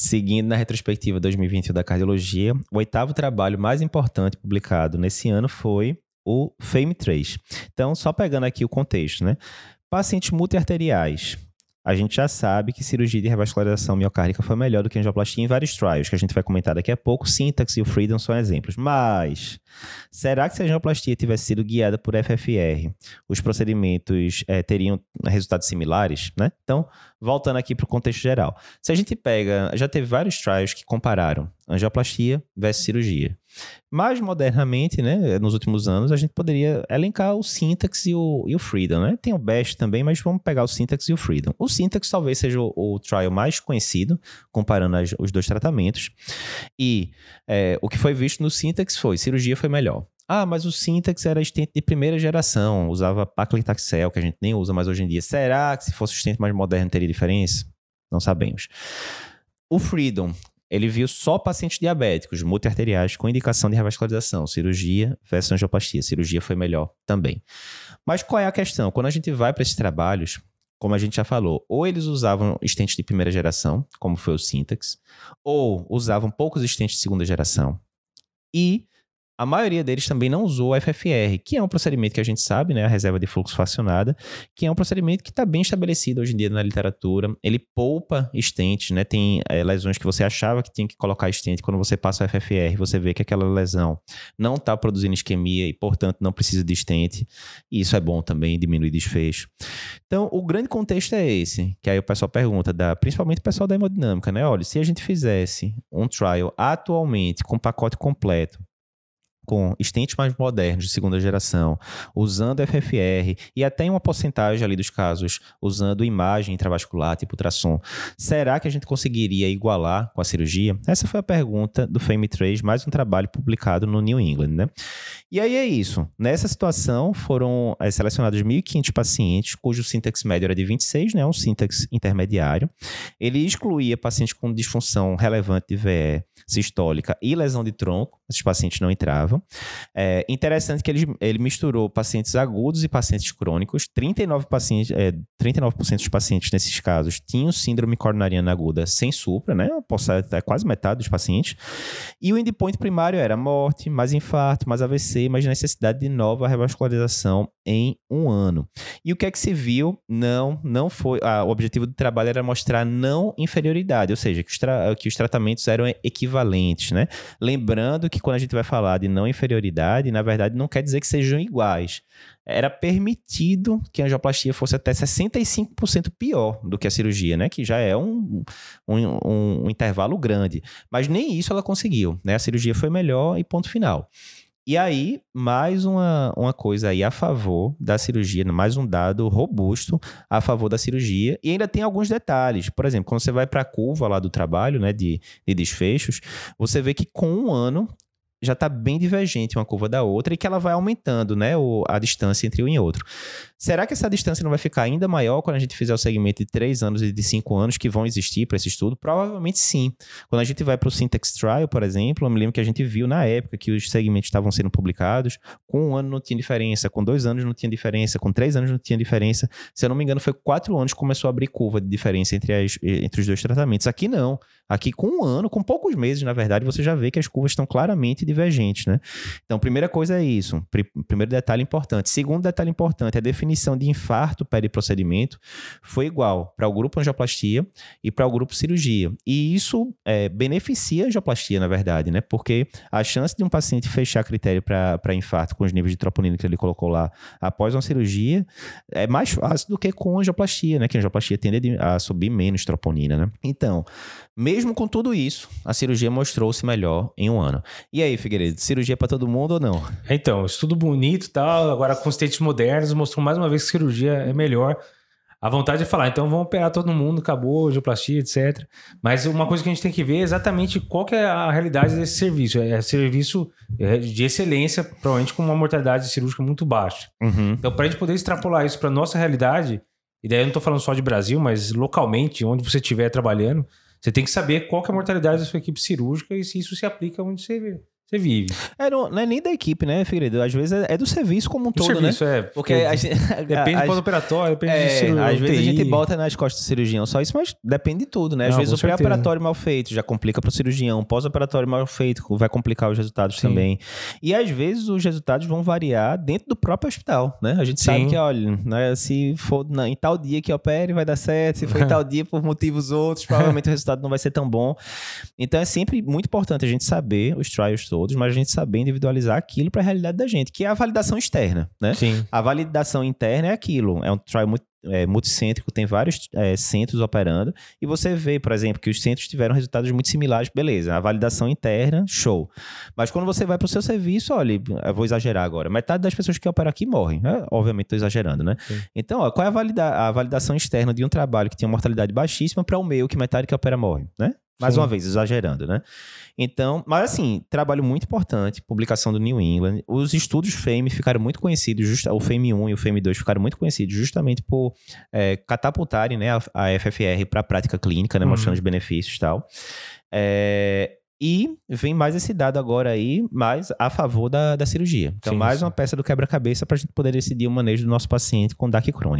Seguindo na retrospectiva 2021 da cardiologia, o oitavo trabalho mais importante publicado nesse ano foi o FAME3. Então, só pegando aqui o contexto, né? Pacientes multiarteriais a gente já sabe que cirurgia de revascularização miocárdica foi melhor do que angioplastia em vários trials, que a gente vai comentar daqui a pouco. Syntax e o Freedom são exemplos. Mas, será que se a angioplastia tivesse sido guiada por FFR, os procedimentos é, teriam resultados similares, né? Então, voltando aqui para o contexto geral. Se a gente pega, já teve vários trials que compararam angioplastia versus cirurgia. Mais modernamente, né, nos últimos anos, a gente poderia elencar o Syntax e o, e o Freedom, né? Tem o Best também, mas vamos pegar o Syntax e o Freedom. O Syntax talvez seja o, o trial mais conhecido, comparando as, os dois tratamentos. E é, o que foi visto no Syntax foi, cirurgia foi melhor. Ah, mas o Syntax era estente de primeira geração, usava paclitaxel, que a gente nem usa mais hoje em dia. Será que se fosse o estente mais moderno teria diferença? Não sabemos. O Freedom, ele viu só pacientes diabéticos, multiarteriais, com indicação de revascularização, cirurgia versus angioplastia. Cirurgia foi melhor também. Mas qual é a questão? Quando a gente vai para esses trabalhos, como a gente já falou, ou eles usavam estentes de primeira geração, como foi o Syntax, ou usavam poucos estentes de segunda geração. E a maioria deles também não usou o FFR, que é um procedimento que a gente sabe, né, a reserva de fluxo fracionada, que é um procedimento que está bem estabelecido hoje em dia na literatura. Ele poupa estentes, né? Tem é, lesões que você achava que tinha que colocar estente, quando você passa o FFR, você vê que aquela lesão não está produzindo isquemia e, portanto, não precisa de estente. E isso é bom também, diminui desfecho. Então, o grande contexto é esse, que aí o pessoal pergunta, da, principalmente o pessoal da hemodinâmica, né? Olha, se a gente fizesse um trial atualmente com pacote completo, com estentes mais modernos de segunda geração, usando FFR e até uma porcentagem ali dos casos usando imagem intravascular, tipo ultrassom, será que a gente conseguiria igualar com a cirurgia? Essa foi a pergunta do FAME3, mais um trabalho publicado no New England, né? E aí é isso. Nessa situação foram é, selecionados 1.500 pacientes cujo sintax médio era de 26, né? Um sintax intermediário. Ele excluía pacientes com disfunção relevante de VE sistólica e lesão de tronco. Esses pacientes não entravam. É interessante que ele, ele misturou pacientes agudos e pacientes crônicos. 39%, pacientes, é, 39 dos pacientes nesses casos tinham síndrome coronariana aguda sem supra, né? É quase metade dos pacientes. E o endpoint primário era morte, mais infarto, mais AVC, mais necessidade de nova revascularização em um ano. E o que é que se viu? Não, não foi. Ah, o objetivo do trabalho era mostrar não inferioridade, ou seja, que os, que os tratamentos eram equivalentes, né? Lembrando que quando a gente vai falar de não inferioridade, na verdade, não quer dizer que sejam iguais. Era permitido que a angioplastia fosse até 65% pior do que a cirurgia, né? Que já é um, um, um intervalo grande. Mas nem isso ela conseguiu, né? A cirurgia foi melhor e ponto final. E aí, mais uma, uma coisa aí a favor da cirurgia, mais um dado robusto a favor da cirurgia. E ainda tem alguns detalhes. Por exemplo, quando você vai para a curva lá do trabalho, né, de, de desfechos, você vê que com um ano já está bem divergente uma curva da outra e que ela vai aumentando, né, o, a distância entre um e outro. Será que essa distância não vai ficar ainda maior quando a gente fizer o segmento de 3 anos e de 5 anos que vão existir para esse estudo? Provavelmente sim. Quando a gente vai para o Syntax Trial, por exemplo, eu me lembro que a gente viu na época que os segmentos estavam sendo publicados, com um ano não tinha diferença, com dois anos não tinha diferença, com três anos não tinha diferença. Se eu não me engano, foi quatro anos que começou a abrir curva de diferença entre, as, entre os dois tratamentos. Aqui não. Aqui com um ano, com poucos meses, na verdade, você já vê que as curvas estão claramente divergentes, né? Então, primeira coisa é isso. Primeiro detalhe importante. Segundo detalhe importante, a definição de infarto periprocedimento foi igual para o grupo angioplastia e para o grupo cirurgia. E isso é, beneficia a angioplastia, na verdade, né? Porque a chance de um paciente fechar critério para infarto com os níveis de troponina que ele colocou lá após uma cirurgia é mais fácil do que com angioplastia, né? Que a angioplastia tende a subir menos troponina, né? Então, mesmo com tudo isso, a cirurgia mostrou-se melhor em um ano. E aí, Figueiredo, cirurgia para todo mundo ou não? Então, estudo bonito e tal, agora com os testes modernos, mostrou mais uma vez que cirurgia é melhor. A vontade é falar, então vamos operar todo mundo, acabou, angioplastia, etc. Mas uma coisa que a gente tem que ver é exatamente qual que é a realidade desse serviço. É serviço de excelência, provavelmente com uma mortalidade cirúrgica muito baixa. Uhum. Então, para a gente poder extrapolar isso para nossa realidade, e daí eu não estou falando só de Brasil, mas localmente, onde você estiver trabalhando, você tem que saber qual que é a mortalidade da sua equipe cirúrgica e se isso se aplica onde você você vive. É, não, não é nem da equipe, né, Figueiredo? Às vezes é, é do serviço como um todo, serviço, né? é. Porque a gente, Depende a- do pós-operatório, depende É, de cirurgia, às vezes a gente bota nas costas do cirurgião só isso, mas depende de tudo, né? Às Não, vezes o pré-operatório mal feito já complica para o cirurgião, o pós-operatório mal feito vai complicar os resultados Sim. também. E às vezes os resultados vão variar dentro do próprio hospital, né? A gente sabe Sim. que, olha, né, se for na- em tal dia que opere, vai dar certo, se for em tal dia por motivos outros, provavelmente o resultado não vai ser tão bom. Então é sempre muito importante a gente saber os trials todos, mas a gente saber individualizar aquilo para a realidade da gente, que é a validação externa, né? Sim. A validação interna é aquilo. É um trial muito, é, multicêntrico, tem vários é, centros operando. E você vê, por exemplo, que os centros tiveram resultados muito similares. Beleza, a validação interna, show. Mas quando você vai para o seu serviço, olha, eu vou exagerar agora. Metade das pessoas que operam aqui morrem. né? Obviamente, estou exagerando, né? Sim. Então, ó, qual é a, valida a validação externa de um trabalho que tem uma mortalidade baixíssima para o meu, que metade que opera morre, né? Mais Sim. uma vez, exagerando, né? Então, mas assim, trabalho muito importante, publicação do New England. Os estudos FAME ficaram muito conhecidos, justa- o FAME 1 e o FAME 2 ficaram muito conhecidos justamente por é, catapultarem né, a, a FFR para a prática clínica, né, Uhum. mostrando os benefícios e tal. É, e vem mais esse dado agora aí, mais a favor da, da cirurgia. Então, Sim, mais sim. uma peça do quebra-cabeça para a gente poder decidir o manejo do nosso paciente com DAC crônico.